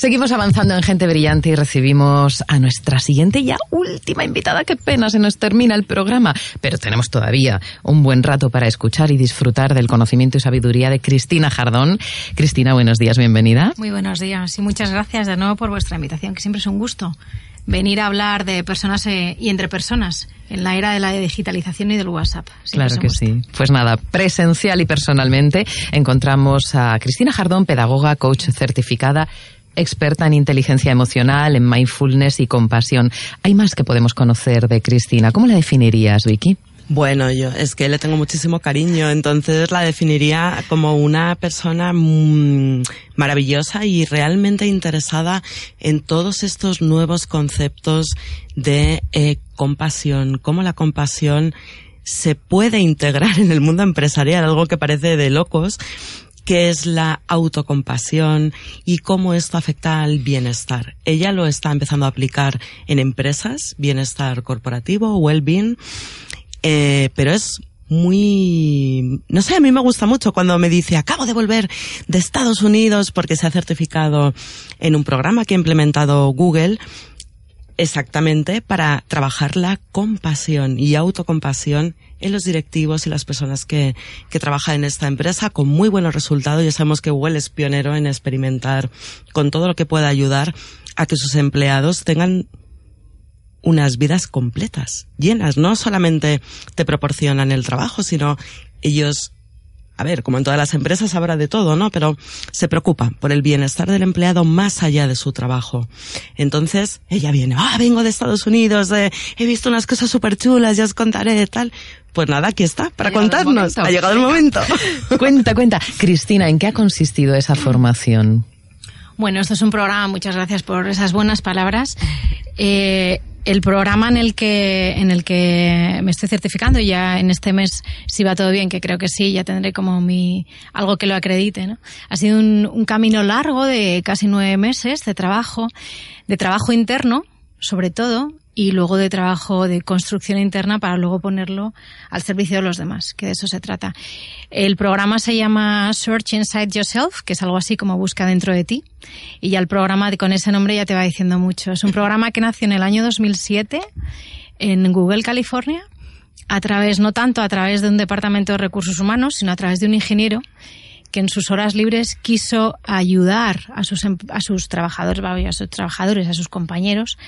Seguimos avanzando en Gente Brillante y recibimos a nuestra siguiente y ya última invitada. Qué pena, se nos termina el programa, pero tenemos todavía un buen rato para escuchar y disfrutar del conocimiento y sabiduría de Cristina Jardón. Cristina, buenos días, bienvenida. Muy buenos días y muchas gracias de nuevo por vuestra invitación, que siempre es un gusto venir a hablar de personas eh, y entre personas en la era de la digitalización y del WhatsApp. claro que sí. Pues nada, presencial y personalmente encontramos a Cristina Jardón, pedagoga, coach certificada experta en inteligencia emocional, en mindfulness y compasión. Hay más que podemos conocer de Cristina. ¿Cómo la definirías, Vicky? Bueno, yo es que le tengo muchísimo cariño, entonces la definiría como una persona mm, maravillosa y realmente interesada en todos estos nuevos conceptos de eh, compasión, cómo la compasión se puede integrar en el mundo empresarial, algo que parece de locos, qué es la autocompasión y cómo esto afecta al bienestar. Ella lo está empezando a aplicar en empresas, bienestar corporativo, well-being, eh, pero es muy, no sé, a mí me gusta mucho cuando me dice, acabo de volver de Estados Unidos porque se ha certificado en un programa que ha implementado Google exactamente para trabajar la compasión y autocompasión en los directivos y las personas que, que trabajan en esta empresa con muy buenos resultados. Ya sabemos que Google es pionero en experimentar con todo lo que pueda ayudar a que sus empleados tengan unas vidas completas, llenas. No solamente te proporcionan el trabajo, sino ellos a ver, como en todas las empresas habrá de todo, ¿no? Pero se preocupa por el bienestar del empleado más allá de su trabajo. Entonces, ella viene, ah, vengo de Estados Unidos, he visto unas cosas súper chulas, ya os contaré, tal. Pues nada, aquí está, para contarnos. Ha llegado el momento. cuenta, cuenta. Cristina, ¿en qué ha consistido esa formación? Bueno, esto es un programa, muchas gracias por esas buenas palabras. Eh, el programa en el que en el que me estoy certificando ya en este mes si va todo bien que creo que sí ya tendré como mi algo que lo acredite ¿no? ha sido un, un camino largo de casi nueve meses de trabajo de trabajo interno sobre todo y luego de trabajo de construcción interna para luego ponerlo al servicio de los demás, que de eso se trata. El programa se llama Search Inside Yourself, que es algo así como busca dentro de ti, y ya el programa con ese nombre ya te va diciendo mucho. Es un programa que nació en el año 2007 en Google, California, a través, no tanto a través de un departamento de recursos humanos, sino a través de un ingeniero que en sus horas libres quiso ayudar a sus, em, a sus trabajadores, a sus trabajadores, a sus compañeros,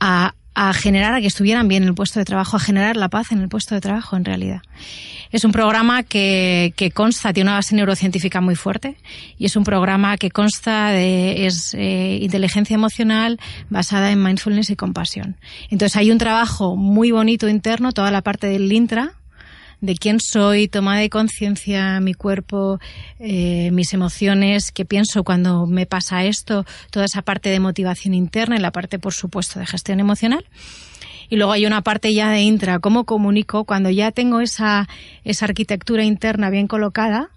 a a generar, a que estuvieran bien en el puesto de trabajo, a generar la paz en el puesto de trabajo, en realidad. Es un programa que, que consta, tiene una base neurocientífica muy fuerte y es un programa que consta de es, eh, inteligencia emocional basada en mindfulness y compasión. Entonces hay un trabajo muy bonito interno, toda la parte del intra, de quién soy, toma de conciencia, mi cuerpo, eh, mis emociones, qué pienso cuando me pasa esto, toda esa parte de motivación interna y la parte, por supuesto, de gestión emocional. Y luego hay una parte ya de intra, cómo comunico cuando ya tengo esa, esa arquitectura interna bien colocada,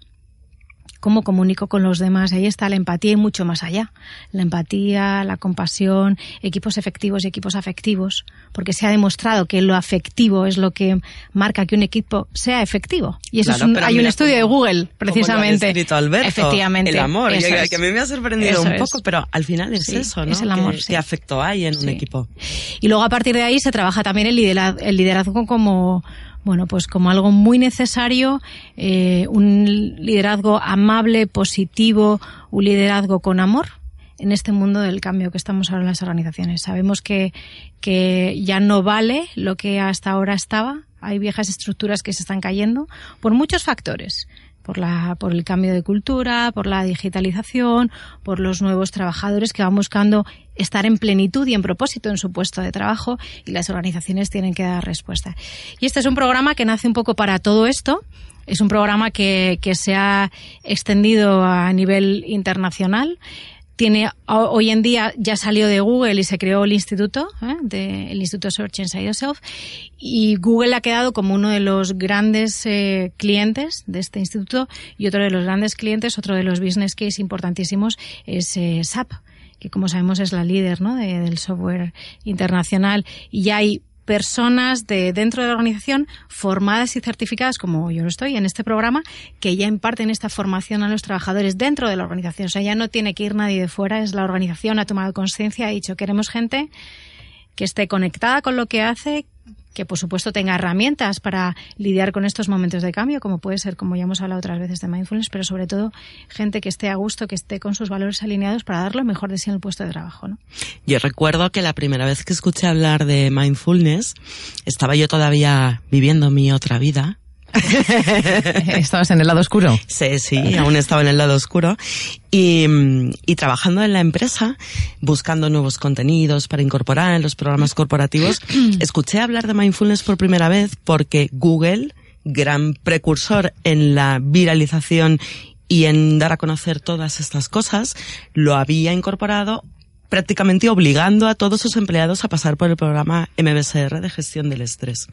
cómo comunico con los demás. Ahí está la empatía y mucho más allá. La empatía, la compasión, equipos efectivos y equipos afectivos, porque se ha demostrado que lo afectivo es lo que marca que un equipo sea efectivo. Y eso es un, hay un estudio de Google, precisamente. Alberto, Efectivamente. El amor, que, a mí me ha sorprendido un poco, pero al final es eso, ¿no? Es el amor. ¿Qué, afecto hay en un equipo? Y luego a partir de ahí se trabaja también el liderazgo, el liderazgo como bueno, pues como algo muy necesario, eh, un liderazgo amable, positivo, un liderazgo con amor en este mundo del cambio que estamos ahora en las organizaciones. Sabemos que, que ya no vale lo que hasta ahora estaba. Hay viejas estructuras que se están cayendo por muchos factores por, la, por el cambio de cultura, por la digitalización, por los nuevos trabajadores que van buscando estar en plenitud y en propósito en su puesto de trabajo y las organizaciones tienen que dar respuesta. Y este es un programa que nace un poco para todo esto. Es un programa que, que se ha extendido a nivel internacional tiene hoy en día ya salió de Google y se creó el instituto, ¿eh? el Instituto Search Inside Yourself, y Google ha quedado como uno de los grandes eh, clientes de este instituto y otro de los grandes clientes, otro de los business case importantísimos es eh, SAP que como sabemos es la líder ¿no? del software internacional y ya hay personas de dentro de la organización formadas y certificadas, como yo lo estoy en este programa, que ya imparten esta formación a los trabajadores dentro de la organización. O sea, ya no tiene que ir nadie de fuera, es la organización ha tomado conciencia, ha dicho queremos gente que esté conectada con lo que hace, que por supuesto tenga herramientas para lidiar con estos momentos de cambio, como puede ser, como ya hemos hablado otras veces de mindfulness, pero sobre todo gente que esté a gusto, que esté con sus valores alineados para dar lo mejor de sí en el puesto de trabajo. ¿no? Yo recuerdo que la primera vez que escuché hablar de mindfulness, estaba yo todavía viviendo mi otra vida ¿Estabas en el lado oscuro? Sí, sí, aún estaba en el lado oscuro. Y, y, trabajando en la empresa, buscando nuevos contenidos para incorporar en los programas corporativos, escuché hablar de mindfulness por primera vez porque Google, gran precursor en la viralización y en dar a conocer todas estas cosas, lo había incorporado prácticamente obligando a todos sus empleados a pasar por el programa MBSR de gestión del estrés.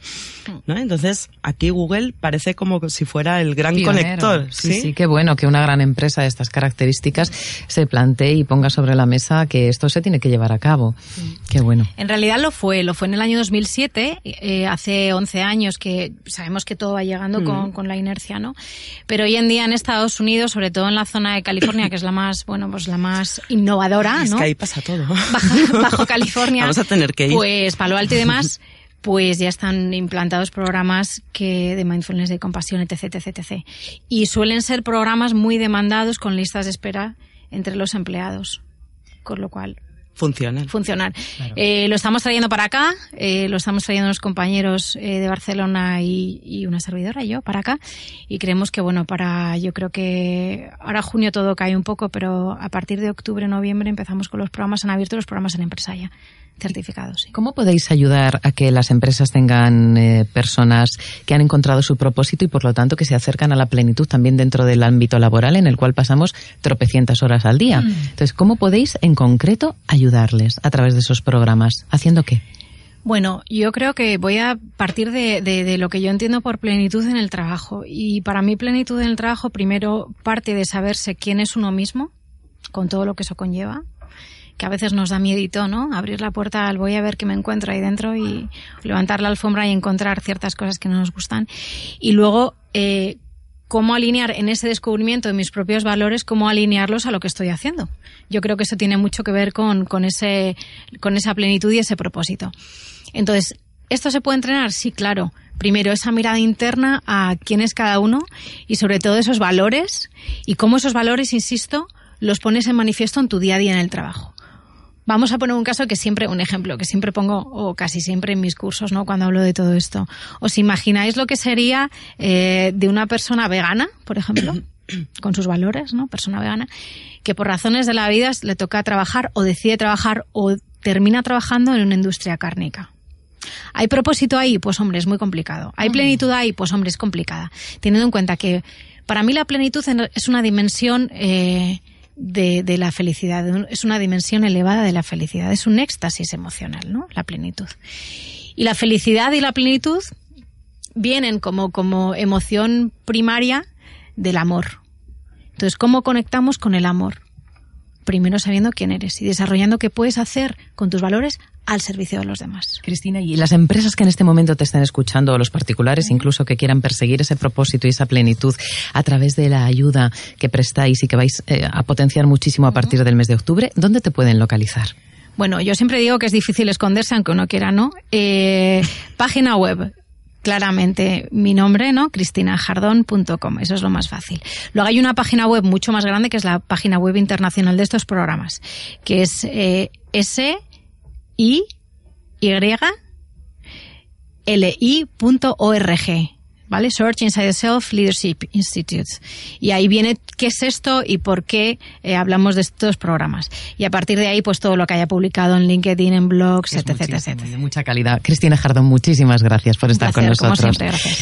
¿no? Entonces, aquí Google parece como si fuera el gran conector. ¿sí? ¿sí? qué bueno que una gran empresa de estas características se plantee y ponga sobre la mesa que esto se tiene que llevar a cabo. Qué bueno. En realidad lo fue, lo fue en el año 2007, eh, hace 11 años que sabemos que todo va llegando con, mm. con, la inercia, ¿no? Pero hoy en día en Estados Unidos, sobre todo en la zona de California, que es la más, bueno, pues la más innovadora, es ¿no? que ahí pasa todo. Bajo, California. Vamos a tener que ir. Pues Palo Alto y demás, pues ya están implantados programas que de mindfulness, de compasión, etc, etc, etc. Y suelen ser programas muy demandados con listas de espera entre los empleados. Con lo cual, Funcionar. Funcionar. Eh, lo estamos trayendo para acá, eh, lo estamos trayendo unos compañeros eh, de Barcelona y, y, una servidora, yo, para acá. Y creemos que, bueno, para, yo creo que ahora junio todo cae un poco, pero a partir de octubre, noviembre empezamos con los programas en abierto, los programas en empresa ya certificados. ¿Cómo podéis ayudar a que las empresas tengan eh, personas que han encontrado su propósito y por lo tanto que se acercan a la plenitud también dentro del ámbito laboral en el cual pasamos tropecientas horas al día? Mm. Entonces, ¿cómo podéis en concreto ayudarles a través de esos programas? ¿Haciendo qué? Bueno, yo creo que voy a partir de, de, de, lo que yo entiendo por plenitud en el trabajo. Y para mí plenitud en el trabajo primero parte de saberse quién es uno mismo, con todo lo que eso conlleva que a veces nos da miedito, ¿no? Abrir la puerta al voy a ver qué me encuentro ahí dentro y levantar la alfombra y encontrar ciertas cosas que no nos gustan. Y luego, eh, cómo alinear en ese descubrimiento de mis propios valores, cómo alinearlos a lo que estoy haciendo. Yo creo que eso tiene mucho que ver con, con, ese, con esa plenitud y ese propósito. Entonces, ¿esto se puede entrenar? Sí, claro. Primero, esa mirada interna a quién es cada uno y sobre todo esos valores y cómo esos valores, insisto, los pones en manifiesto en tu día a día en el trabajo. Vamos a poner un caso que siempre, un ejemplo que siempre pongo, o casi siempre en mis cursos, ¿no? Cuando hablo de todo esto. ¿Os imagináis lo que sería eh, de una persona vegana, por ejemplo? con sus valores, ¿no? Persona vegana, que por razones de la vida le toca trabajar o decide trabajar o termina trabajando en una industria cárnica. ¿Hay propósito ahí? Pues hombre, es muy complicado. ¿Hay plenitud ahí? Pues hombre, es complicada. Teniendo en cuenta que para mí la plenitud es una dimensión eh, de, de, la felicidad, es una dimensión elevada de la felicidad, es un éxtasis emocional, ¿no? La plenitud. Y la felicidad y la plenitud vienen como, como emoción primaria del amor. Entonces, ¿cómo conectamos con el amor? Primero sabiendo quién eres y desarrollando qué puedes hacer con tus valores al servicio de los demás. Cristina, y las empresas que en este momento te están escuchando, o los particulares incluso que quieran perseguir ese propósito y esa plenitud a través de la ayuda que prestáis y que vais eh, a potenciar muchísimo a partir del mes de octubre, ¿dónde te pueden localizar? Bueno, yo siempre digo que es difícil esconderse, aunque uno quiera, ¿no? Eh, página web claramente mi nombre, ¿no? cristinajardón.com. Eso es lo más fácil. Luego hay una página web mucho más grande que es la página web internacional de estos programas, que es eh, S I Y L I.org. ¿Vale? Search Inside Self Leadership Institute. Y ahí viene qué es esto y por qué eh, hablamos de estos programas. Y a partir de ahí, pues todo lo que haya publicado en LinkedIn, en blogs, etc, etc, etc. De mucha calidad. Cristina Jardón, muchísimas gracias por estar con nosotros. Como siempre, gracias.